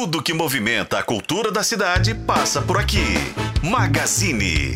Tudo que movimenta a cultura da cidade passa por aqui. Magazine.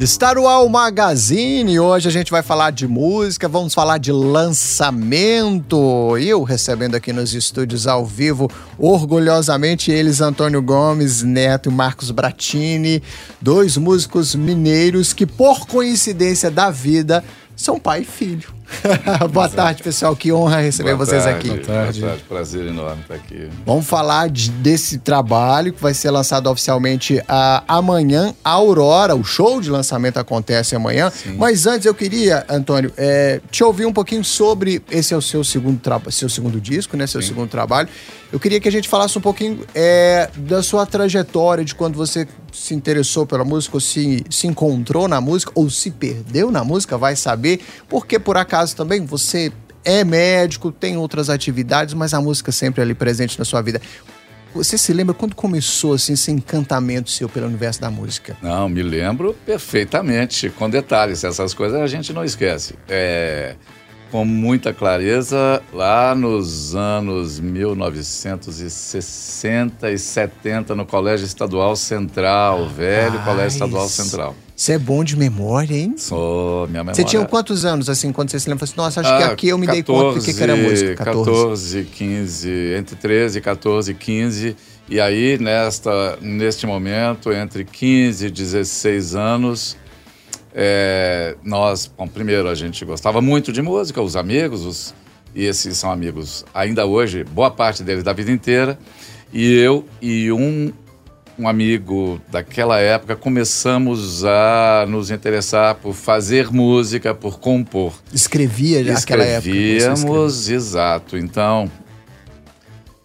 Está no Al Magazine. Hoje a gente vai falar de música, vamos falar de lançamento. Eu recebendo aqui nos estúdios ao vivo, orgulhosamente, eles, Antônio Gomes Neto e Marcos Bratini, dois músicos mineiros que, por coincidência da vida, são pai e filho. Boa tarde, pessoal. Que honra receber Boa vocês tarde, aqui. Boa tarde. Boa tarde. Prazer enorme estar aqui. Vamos falar de- desse trabalho que vai ser lançado oficialmente ah, amanhã. A Aurora, o show de lançamento acontece amanhã. Mas antes eu queria, Antônio, eh, te ouvir um pouquinho sobre. Esse é o seu segundo, seu segundo disco, né? Seu segundo trabalho. Eu queria que a gente falasse um pouquinho eh, da sua trajetória, de quando você se interessou pela música, ou se, se encontrou na música, ou se perdeu na música, vai saber. Porque por acaso também você é médico, tem outras atividades, mas a música sempre ali presente na sua vida. Você se lembra quando começou assim esse encantamento seu pelo universo da música? Não, me lembro perfeitamente, com detalhes. Essas coisas a gente não esquece. É, com muita clareza, lá nos anos 1960 e 70, no Colégio Estadual Central, velho Ah, Colégio Estadual isso. Central. Você é bom de memória, hein? Sou, minha memória... Você tinha quantos anos, assim, quando você se lembra? Assim, Nossa, acho que Ah, aqui eu me dei conta do que, que era música. 14. 14, 15, entre 13, 14 e 15. E aí, nesta, neste momento, entre 15 e 16 anos, é, nós, bom, primeiro a gente gostava muito de música, os amigos, os, e esses são amigos ainda hoje, boa parte deles da vida inteira. E eu e um, um amigo daquela época começamos a nos interessar por fazer música, por compor. Escrevia já naquela época. escrevia. Escrevíamos, exato. Então,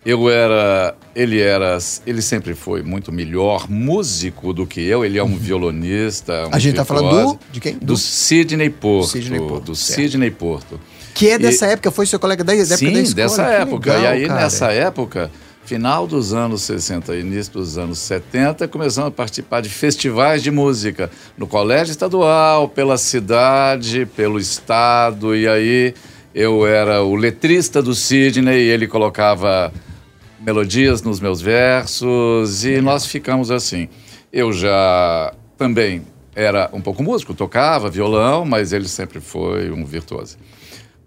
eu era, ele era, ele sempre foi muito melhor músico do que eu. Ele é um violonista. Um Uhum. A gente tá falando do- de quem? Do, Do- Sidney Porto. Sidney Porto, do certo. Sidney Porto. Que é dessa E- época, foi seu colega da, da época Sim, da escola. dessa que época. legal, e aí, cara. nessa época, final dos anos 60 e início dos anos 70, começamos a participar de festivais de música no colégio estadual, pela cidade, pelo estado. E aí eu era o letrista do Sidney, e ele colocava melodias nos meus versos e nós ficamos assim. Eu já também era um pouco músico, tocava violão, mas ele sempre foi um virtuoso.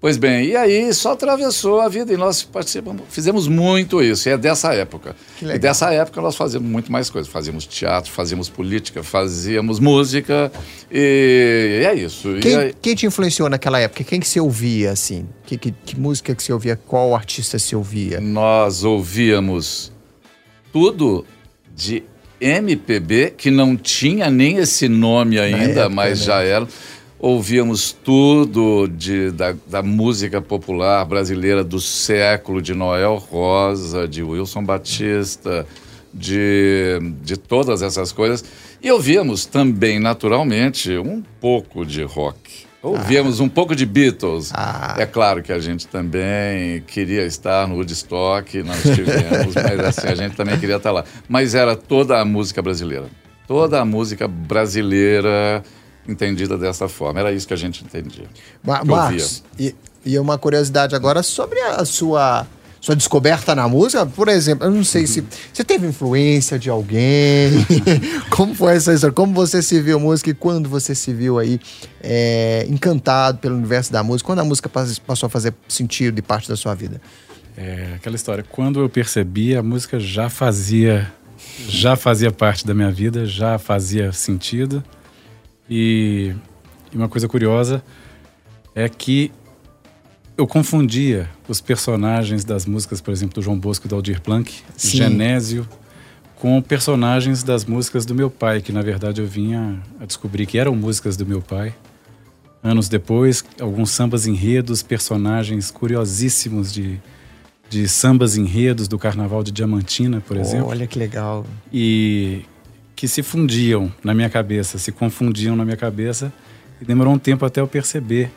Pois bem, e aí só atravessou a vida e nós participamos, fizemos muito isso, e é dessa época. E dessa época nós fazíamos muito mais coisas. Fazíamos teatro, fazíamos política, fazíamos música, e, é isso. E Quem, aí- quem te influenciou naquela época? Quem que você ouvia, assim? Que, que, que música que você ouvia? Qual artista você ouvia? nós ouvíamos tudo de MPB, que não tinha nem esse nome ainda, época, mas né? já era. Ouvíamos tudo de, da, da música popular brasileira do século, de Noel Rosa, de Wilson Batista, de, de todas essas coisas. E ouvíamos também, naturalmente, um pouco de rock. Ouvíamos um pouco de Beatles. Ah. É claro que a gente também queria estar no Woodstock, não estivemos, mas assim, a gente também queria estar lá. Mas era toda a música brasileira. Toda a música brasileira entendida dessa forma. Era isso que a gente entendia. Ma que eu Marcos, e, e uma curiosidade agora sobre a sua, sua descoberta na música. Por exemplo, eu não sei se você teve influência de alguém. Como foi essa história? Como você se viu música e quando você se viu aí é, encantado pelo universo da música? Quando a música pas- passou a fazer sentido e parte da sua vida? É aquela história. Quando eu percebi, a música já fazia, já fazia parte da minha vida, já fazia sentido. E, e uma coisa curiosa é que eu confundia os personagens das músicas, por exemplo, do João Bosco e do Aldir Blanc, Sim. Genésio, com personagens das músicas do meu pai, que na verdade eu vinha a descobrir que eram músicas do meu pai. Anos depois, alguns sambas enredos, personagens curiosíssimos de, de sambas enredos do Carnaval de Diamantina, por exemplo, Olha que legal. e que se fundiam na minha cabeça, se confundiam na minha cabeça, e demorou um tempo até eu perceber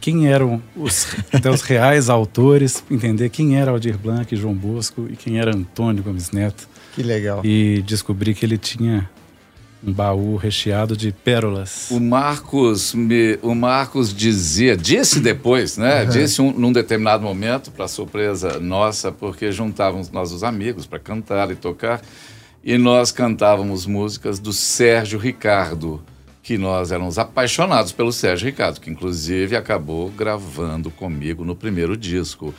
quem eram os, até os reais autores, entender quem era Aldir Blanc, João Bosco e quem era Antônio Gomes Neto Que legal. e descobri que ele tinha um baú recheado de pérolas. O Marcos, me, o Marcos dizia, disse depois, né? Uhum. Disse um, num determinado momento, para surpresa nossa, porque juntávamos nós os amigos para cantar e tocar, e nós cantávamos músicas do Sérgio Ricardo, que nós éramos apaixonados pelo Sérgio Ricardo, que inclusive acabou gravando comigo no primeiro disco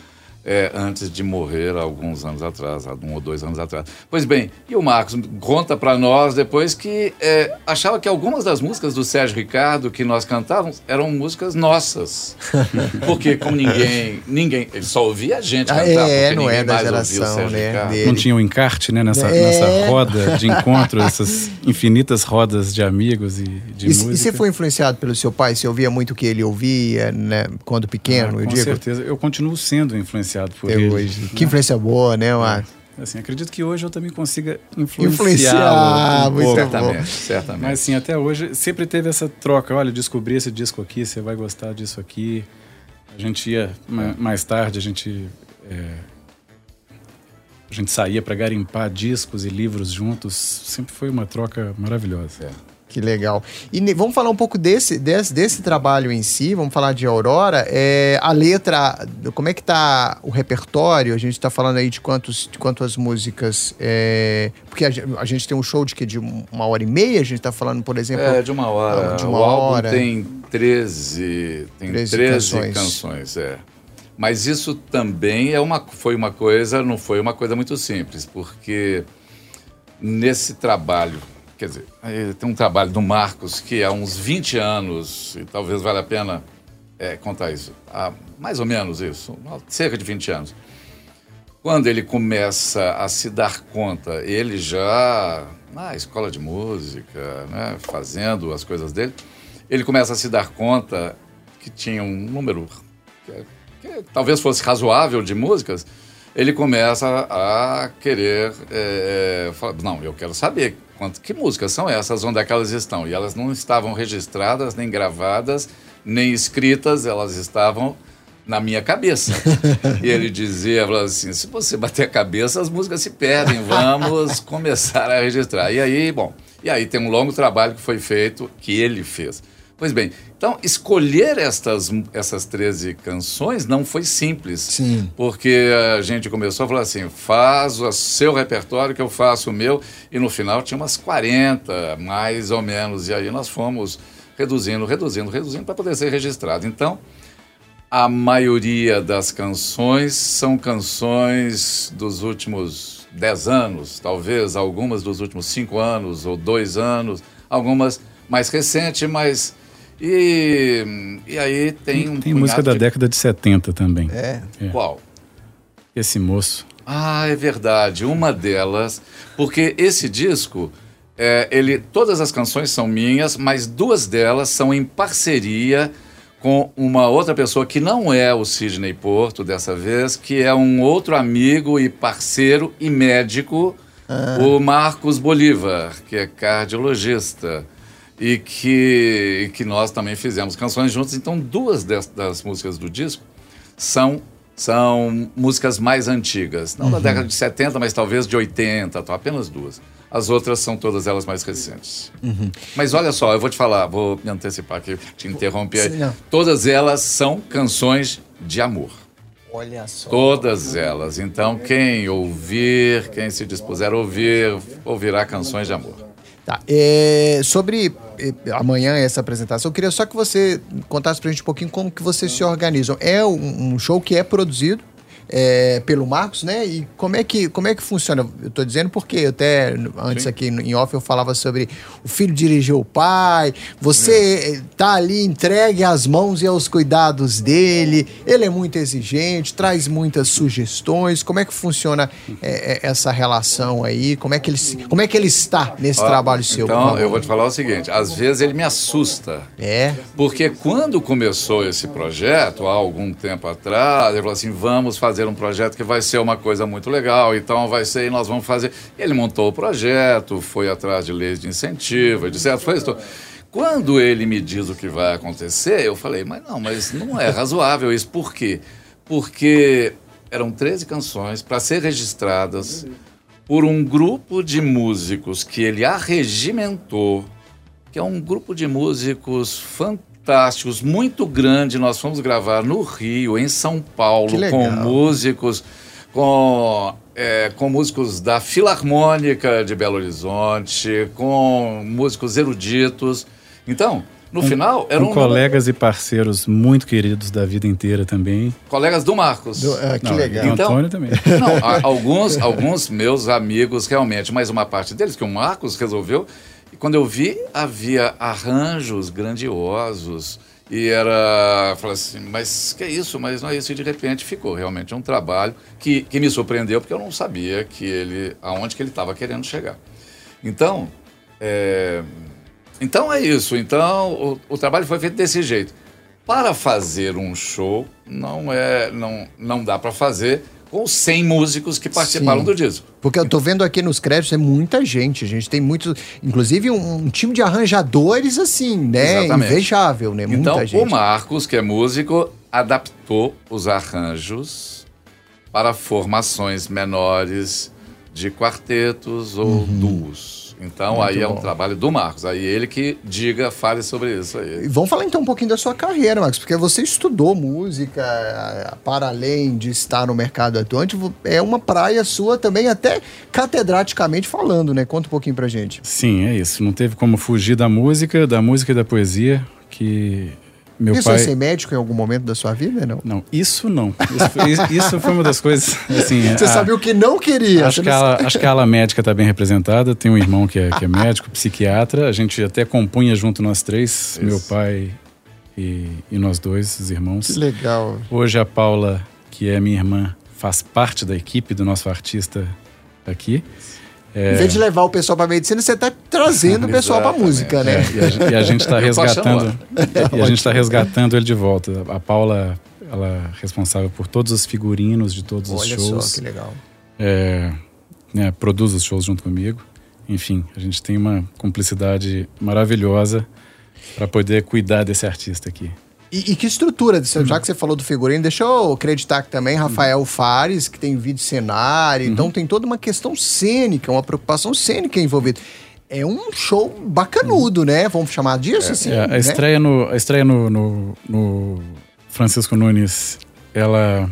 é, antes de morrer alguns anos atrás, um ou dois anos atrás. Pois bem, e o Marcos conta para nós depois que é, achava que algumas das músicas do Sérgio Ricardo que nós cantávamos eram músicas nossas. Porque como ninguém, ninguém, ele só ouvia a gente ah, cantar, é, não é da geração, né, Não tinha o um encarte, né, nessa, é. nessa roda de encontro, essas infinitas rodas de amigos e de e, música. E você foi influenciado pelo seu pai? Você ouvia muito o que ele ouvia, né, quando pequeno, ah, eu com digo? Com certeza, eu continuo sendo influenciado influenciado por Até ele. Hoje. Né? Que influência boa, né, Marcos? É. Assim, acredito que hoje eu também consiga influenciar. um muito certamente, certamente. Mas assim, até hoje sempre teve essa troca. Olha, descobri esse disco aqui, você vai gostar disso aqui. A gente ia mais tarde, a gente é, a gente saía para garimpar discos e livros juntos. Sempre foi uma troca maravilhosa. É. Que legal. E vamos falar um pouco desse, desse, desse trabalho em si, vamos falar de Aurora. É, a letra, como é que tá o repertório? A gente está falando aí de, quantos, de quantas músicas. É, porque a, a, gente tem um show de que de uma hora e meia, a gente está falando, por exemplo. É, de uma hora. De uma o hora. tem 13, tem 13, 13 canções. canções, é. Mas isso também é uma, foi uma coisa, não foi uma coisa muito simples, porque nesse trabalho Quer dizer, tem um trabalho do Marcos que há uns 20 anos, e talvez valha a pena é, contar isso, há mais ou menos isso, cerca de 20 anos. Quando ele começa a se dar conta, ele já na escola de música, né, fazendo as coisas dele, ele começa a se dar conta que tinha um número que, que talvez fosse razoável de músicas, ele começa a querer é, falar, não, eu quero saber quanto, que músicas são essas, onde é que elas estão. E elas não estavam registradas, nem gravadas, nem escritas, elas estavam na minha cabeça. e ele dizia assim: se você bater a cabeça, as músicas se perdem, vamos começar a registrar. E aí, bom, e aí tem um longo trabalho que foi feito, que ele fez. Pois bem, então escolher estas, essas 13 canções não foi simples. Sim. Porque a gente começou a falar assim: faz o seu repertório que eu faço o meu, e no final tinha umas 40, mais ou menos. E aí nós fomos reduzindo, reduzindo, reduzindo para poder ser registrado. Então, a maioria das canções são canções dos últimos 10 anos, talvez algumas dos últimos 5 anos ou 2 anos, algumas mais recentes, mas e, e aí tem um. Tem música da de... década de 70 também. É? é. Qual? Esse moço. Ah, é verdade. Uma delas. Porque esse disco, é, ele, todas as canções são minhas, mas duas delas são em parceria com uma outra pessoa que não é o Sidney Porto dessa vez, que é um outro amigo e parceiro e médico, ah. o Marcos Bolívar, que é cardiologista e que, e que nós também fizemos canções juntos. Então, duas das, das músicas do disco são são músicas mais antigas, não uhum. da década de 70, mas talvez de 80, tá, apenas duas. As outras são todas elas mais recentes. Uhum. Mas olha só, eu vou te falar, vou me antecipar aqui, te interromper. Sim, todas elas são canções de amor. Olha só. Todas elas. Então, quem ouvir, quem se dispuser a ouvir, ouvirá canções de amor. Tá. É, sobre é, amanhã essa apresentação, eu queria só que você contasse pra gente um pouquinho como que vocês se organizam. É um, um show que é produzido é, pelo Marcos, né? E como é que, como é que funciona? Eu estou dizendo porque até antes Sim. aqui em off eu falava sobre o filho dirigir o pai, você é. tá ali entregue às mãos e aos cuidados dele, ele é muito exigente, traz muitas sugestões. Como é que funciona é, é essa relação aí? Como é que ele, como é que ele está nesse Ó, trabalho seu? Então, eu vou te falar o seguinte: às vezes ele me assusta. É. Porque quando começou esse projeto, há algum tempo atrás, ele falou assim: vamos fazer fazer um projeto que vai ser uma coisa muito legal, então vai ser, e nós vamos fazer. Ele montou o projeto, foi atrás de leis de incentivo, etc. Foi isso. Quando ele me diz o que vai acontecer, eu falei, mas não, mas não é razoável isso. Por quê? Porque eram 13 canções para ser registradas por um grupo de músicos que ele arregimentou, que é um grupo de músicos fantásticos, muito grande. Nós fomos gravar no Rio, em São Paulo, com músicos, com, é, com músicos da Filarmônica de Belo Horizonte, com músicos eruditos. Então, no final, eram Com colegas e parceiros muito queridos da vida inteira também. colegas do Marcos. Do- ah, que Não, legal. E o Então- Antônio também. Não, alguns, alguns meus amigos realmente, mas uma parte deles que o Marcos resolveu. Quando eu vi, havia arranjos grandiosos. E era. Falei assim, mas que é isso? Mas não é isso. E de repente ficou realmente um trabalho que, que me surpreendeu, porque eu não sabia que ele, aonde que ele estava querendo chegar. Então, é, então é isso. Então o, o trabalho foi feito desse jeito. Para fazer um show, não é, não, não dá para fazer com 100 músicos que participaram Sim. do disco. Porque eu tô vendo aqui nos créditos, é muita gente. A gente tem muito. Inclusive, um, um time de arranjadores, assim, né? Exatamente. Invejável, né? Muita Então, gente. o Marcos, que é músico, adaptou os arranjos para formações menores de quartetos ou duos. Então. Muito aí é bom. um trabalho do Marcos. Aí ele que diga, fale sobre isso aí. E Vamos falar então um pouquinho da sua carreira, Max, porque você estudou música, para além de estar no mercado atuante, é uma praia sua também, até catedraticamente falando, né? Conta um pouquinho pra gente. Sim, é isso. Não teve como fugir da música, da música e da poesia, que meu Isso é pai... ser médico em algum momento da sua vida, não? Não, isso não. Isso foi, isso- isso foi uma das coisas, assim... Você a- sabia o que não queria. Acho que, não a, acho que a ala médica está bem representada. Tem um irmão que é, que é médico, psiquiatra. A gente até compunha junto nós três, meu pai e, e nós dois, os irmãos. Que legal. Hoje a Paula, que é minha irmã, faz parte da equipe do nosso artista aqui. É, Em vez de levar o pessoal pra medicina, você tá trazendo o pessoal pra Exatamente. música, né? é, e, a, gen- a gente está resgatando. E a gente está resgatando ele de volta. A Paula, ela é responsável por todos os figurinos de todos os Olha shows. só que legal. é, né, produz os shows junto comigo. Enfim, a gente tem uma cumplicidade maravilhosa para poder cuidar desse artista aqui. E, e que estrutura, disso? já que você falou do figurino, deixa eu acreditar que também Rafael Fares, que tem vídeo cenário, então tem toda uma questão cênica, uma preocupação cênica envolvida. É um show bacanudo, né? Vamos chamar disso assim? É, a né? estreia, no, a estreia no, no- no Francisco Nunes, ela,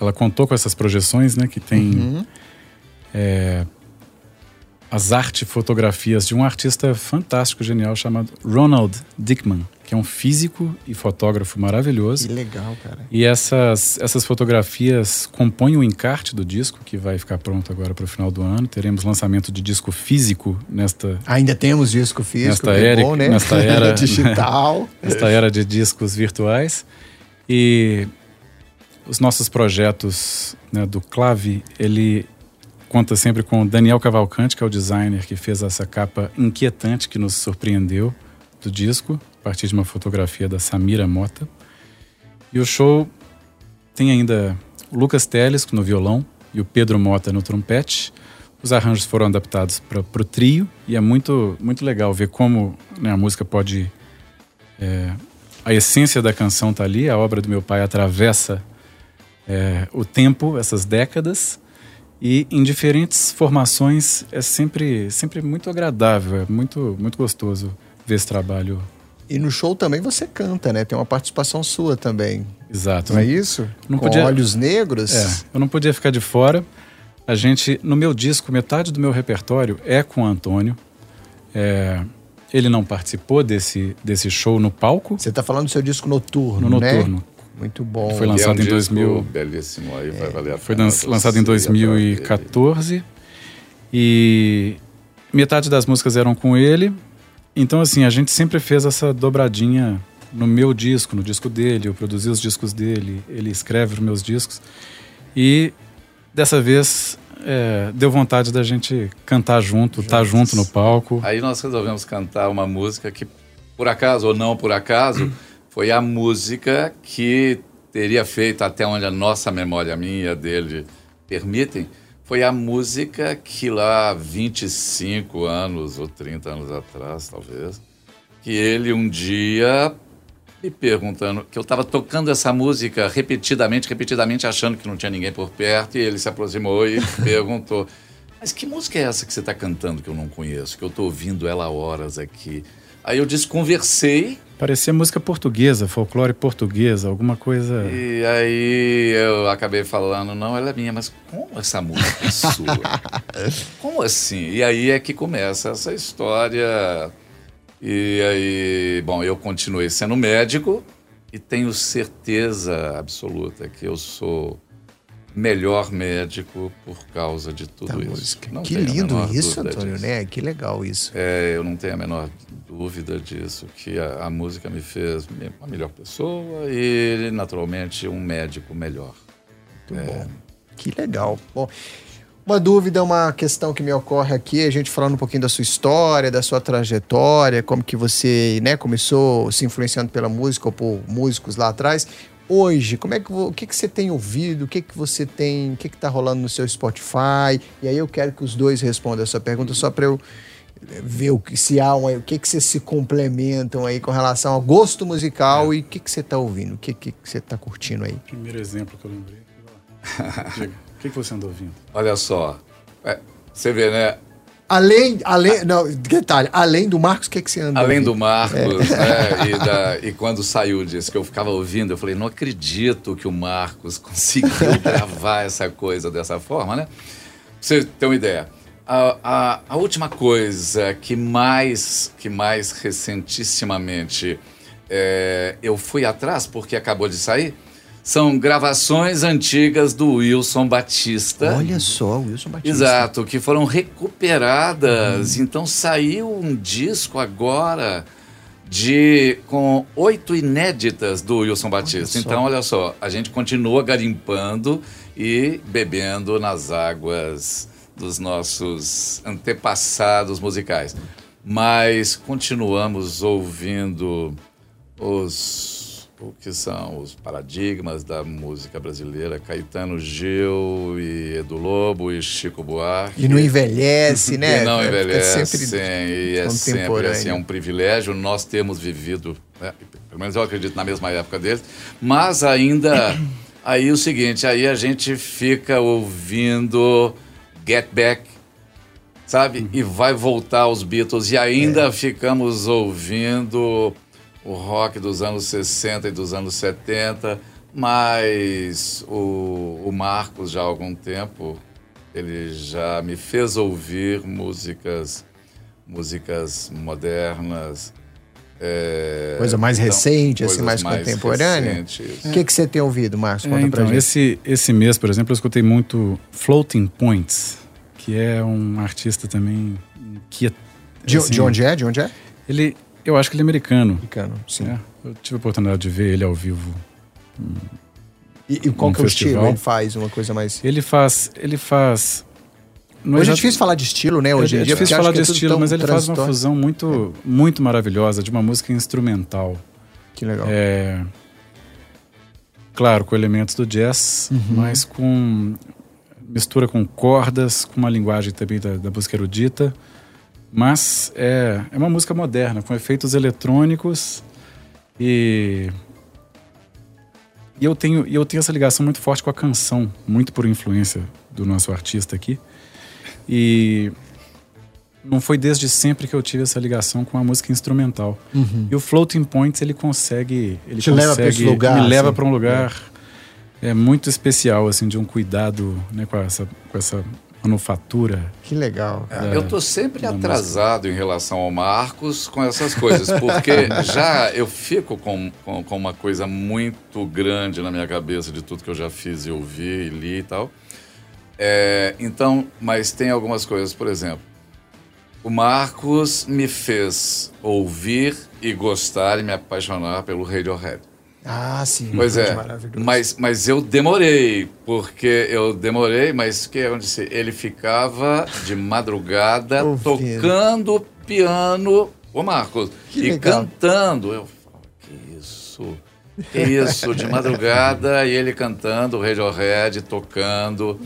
ela contou com essas projeções, né? Que tem Uhum. é, as arte fotografias de um artista fantástico, genial, chamado Ronald Dickman, que é um físico e fotógrafo maravilhoso. Que legal, cara. E essas, essas fotografias compõem o encarte do disco, que vai ficar pronto agora para o final do ano. Teremos lançamento de disco físico nesta, Ainda temos disco físico, Nesta era- bom, né? nesta era- Digital. nesta era de discos virtuais. E os nossos projetos né, do Clave, ele conta sempre com o Daniel Cavalcante, que é o designer que fez essa capa inquietante que nos surpreendeu do disco, a partir de uma fotografia da Samira Mota. E o show tem ainda o Lucas Teles no violão e o Pedro Mota no trompete. Os arranjos foram adaptados para o trio e é muito, muito legal ver como né, a música pode. é, a essência da canção está ali, a obra do meu pai atravessa é, o tempo, essas décadas, e em diferentes formações é sempre, sempre muito agradável, é muito, muito gostoso ver esse trabalho. E no show também você canta, né? Tem uma participação sua também. Exato. Não é isso? Não Com podia- olhos negros. É, eu não podia ficar de fora. A gente, no meu disco, metade do meu repertório é com o Antônio. É, ele não participou desse, desse show no palco, Você tá falando do seu disco noturno, no né? noturno. Muito bom. Foi lançado é um em 2000. disco belíssimo aí, vai valer a Foi pena lançado em ir atrás dele. 2014 e metade das músicas eram com ele. Então, assim, a gente sempre fez essa dobradinha no meu disco, no disco dele. Eu produzi os discos dele, ele escreve os meus discos. E dessa vez é, deu vontade da gente cantar junto, estar junto no palco. Aí nós resolvemos cantar uma música que, por acaso ou não por acaso, foi a música que teria feito, até onde a nossa memória, a minha dele, permitem, foi a música que lá 25 anos ou 30 anos atrás, talvez, que ele um dia me perguntando, que eu estava tocando essa música repetidamente, repetidamente, achando que não tinha ninguém por perto, e ele se aproximou e perguntou: mas que música é essa que você está cantando que eu não conheço, que eu estou ouvindo ela há horas aqui? Aí eu desconversei. Parecia música portuguesa, folclore portuguesa, alguma coisa. E aí eu acabei falando, não, ela é minha, mas como essa música é sua? como assim? E aí é que começa essa história. E aí, bom, eu continuei sendo médico e tenho certeza absoluta que eu sou melhor médico por causa de tudo Da isso. Que lindo isso, Antônio, disso. né? Que legal isso. É, eu não tenho a menor dúvida disso, que a, a música me fez uma melhor pessoa e, naturalmente, um médico melhor. Muito bom. Que legal. Bom, uma dúvida, uma questão que me ocorre aqui, a gente falando um pouquinho da sua história, da sua trajetória, como que você, né, começou se influenciando pela música ou por músicos lá atrás. Hoje, como é que o que que você tem ouvido? O que que você tem, o que que tá rolando no seu Spotify? E aí eu quero que os dois respondam essa pergunta só para eu eh, ver o que se há um, o que que vocês se complementam aí com relação ao gosto musical e o que que você tá ouvindo? O que que você tá curtindo aí? Primeiro exemplo que eu lembrei. Diga, o que, que você anda ouvindo? Olha só, é, você vê, né? Além, além, não, detalhe, além do Marcos, o que, que você anda Além ouvindo? do Marcos, né? E, da- e quando saiu disso, que eu ficava ouvindo, eu falei, não acredito que o Marcos conseguiu gravar essa coisa dessa forma, né? Pra você ter uma ideia. A, a- a última coisa que mais, que mais recentissimamente é, eu fui atrás, porque acabou de sair, são gravações antigas do Wilson Batista. Olha só, Wilson Batista. Exato, que foram recuperadas. Então saiu um disco agora de com oito inéditas do Wilson Batista. só. Então, olha só, a gente continua garimpando e bebendo nas águas dos nossos antepassados musicais. Mas continuamos ouvindo os o que são os paradigmas da música brasileira, Caetano Gil e Edu Lobo e Chico Buarque. E não envelhece, né? E não Fica envelhecem, sempre e é sempre assim, é um privilégio nós termos vivido, né, pelo menos eu acredito na mesma época deles, mas ainda, aí o seguinte, aí a gente fica ouvindo Get Back, sabe? E vai voltar aos Beatles, e ainda É. ficamos ouvindo o rock dos anos 60 e dos anos 70, mas o, o Marcos já há algum tempo ele já me fez ouvir músicas músicas modernas é, Coisa mais recente, assim, coisas mais contemporânea? recentes. O que, que você tem ouvido, Marcos? Conta É, pra então, gente. esse, esse mês, por exemplo, eu escutei muito Floating Points, que é um artista também que é, De, assim, de onde é? De onde é? Ele, eu acho que ele é americano. Americano, sim. né? Eu tive a oportunidade de ver ele ao vivo. E, e qual que é o festival. estilo? Ele faz uma coisa mais... Ele faz, ele faz. não Hoje é difícil falar de estilo, né? Hoje é, é difícil falar de é estilo, mas ele faz uma fusão muito, muito maravilhosa de uma música instrumental. Que legal. É, claro, com elementos do jazz, Uhum. mas com mistura com cordas, com uma linguagem também da, da música erudita. Mas é, é uma música moderna, com efeitos eletrônicos e. E eu, tenho, eu tenho essa ligação muito forte com a canção, muito por influência do nosso artista aqui. E não foi desde sempre que eu tive essa ligação com a música instrumental. E o Floating Points ele consegue, ele Uhum. Te leva pra esse consegue- lugar, me leva assim. para um lugar é. muito especial assim de um cuidado, né, com essa com essa manufatura. Que legal. É, eu tô sempre atrasado em relação ao Marcos com essas coisas, porque já eu fico com, com, com uma coisa muito grande na minha cabeça de tudo que eu já fiz e ouvi e li e tal. É, então, mas tem algumas coisas, por exemplo, o Marcos me fez ouvir e gostar e me apaixonar pelo Radiohead. Ah, sim. Pois é, Maravilhoso. mas, mas eu demorei, porque eu demorei, mas que é onde se ele ficava de madrugada Ouvindo. tocando piano, o Marcos, Que e legal. cantando. Eu falo, que isso, que isso, de madrugada, e ele cantando, o Radiohead tocando.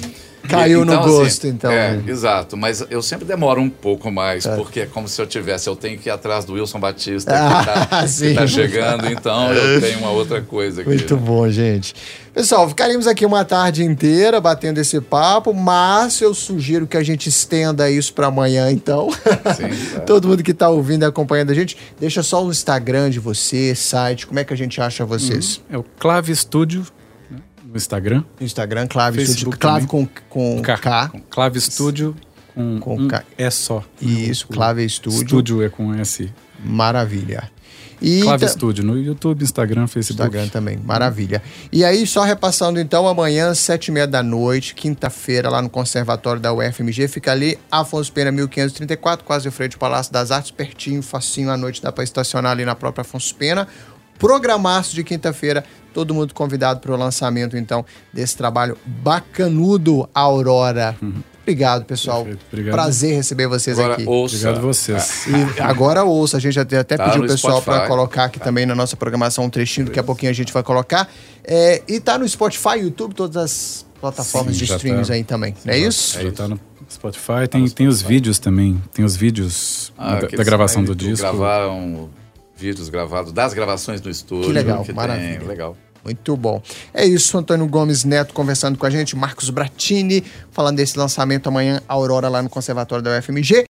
Caiu E, no assim, gosto, então. É, né? exato. Mas eu sempre demoro um pouco mais, porque é como se eu tivesse, eu tenho que ir atrás do Wilson Batista, Ah, que, tá, sim. que tá chegando, então eu tenho uma outra coisa aqui. Muito bom, gente. Pessoal, ficaríamos aqui uma tarde inteira batendo esse papo, mas eu sugiro que a gente estenda isso para amanhã, então. Sim, é. Todo mundo que está ouvindo e acompanhando a gente, deixa só o Instagram de você, site, como é que a gente acha vocês? É o Clave Studio no Instagram. Instagram, Clave Facebook Studio, Clave com, com K. Com Clave Studio com, Com um K. é só. Isso, O- Clave Studio. Estúdio é com S. Maravilha. E Clave Studio no YouTube, Instagram, Facebook. Instagram também, maravilha. E aí, só repassando então, amanhã, sete e meia da noite, quinta-feira, lá no Conservatório da UFMG, fica ali, Afonso Pena 1534, quase em frente ao Palácio das Artes, pertinho, facinho à noite, dá para estacionar ali na própria Afonso Pena. Programaço de quinta-feira, todo mundo convidado para o lançamento, então, desse trabalho bacanudo, Aurora. Obrigado, pessoal. Perfeito, obrigado. Prazer receber vocês Agora, aqui. ouça. Obrigado a vocês. E agora ouça, a gente até, até Tá pediu o pessoal para Spotify. colocar aqui também na nossa programação um trechinho, daqui a pouquinho a gente vai colocar. É, e tá no Spotify, YouTube, todas as plataformas Sim, de streams tá. aí também, não é isso? Já tá no Spotify. Tem, tem os vídeos também. Tem os vídeos Ah, da, da gravação do disco. Gravaram vídeos gravados das gravações no estúdio. Que legal, tem, maravilha. legal. Muito bom. É isso, Antônio Gomes Neto conversando com a gente, Marcos Bratini, falando desse lançamento amanhã, Aurora, lá no Conservatório da UFMG.